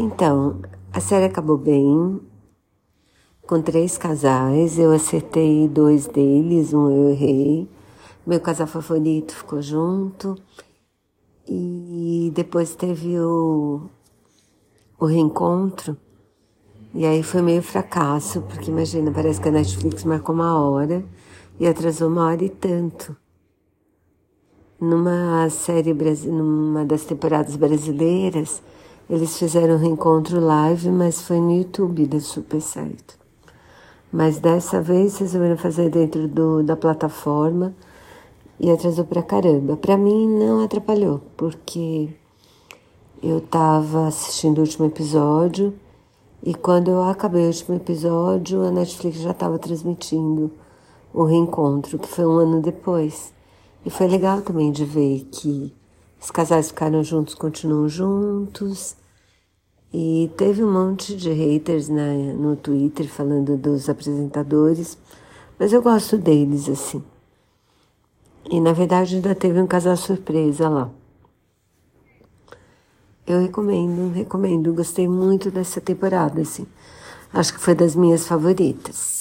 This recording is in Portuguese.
Então, a série acabou bem, com três casais. Eu acertei dois deles, um eu errei. Meu casal favorito ficou junto. E depois teve o, o reencontro. E aí foi meio fracasso, porque imagina, parece que a Netflix marcou uma hora e atrasou uma hora e tanto. Numa série, numa das temporadas brasileiras, eles fizeram um reencontro live, mas foi no YouTube, deu super certo. Mas dessa vez resolveram fazer dentro do, da plataforma e atrasou pra caramba. Pra mim não atrapalhou, porque eu tava assistindo o último episódio e quando eu acabei o último episódio, a Netflix já estava transmitindo o reencontro, que foi um ano depois. E foi legal também de ver que os casais ficaram juntos, continuam juntos. E teve um monte de haters na, no Twitter falando dos apresentadores, mas eu gosto deles assim. E na verdade ainda teve um casal surpresa lá. Eu recomendo, recomendo, gostei muito dessa temporada, assim. Acho que foi das minhas favoritas.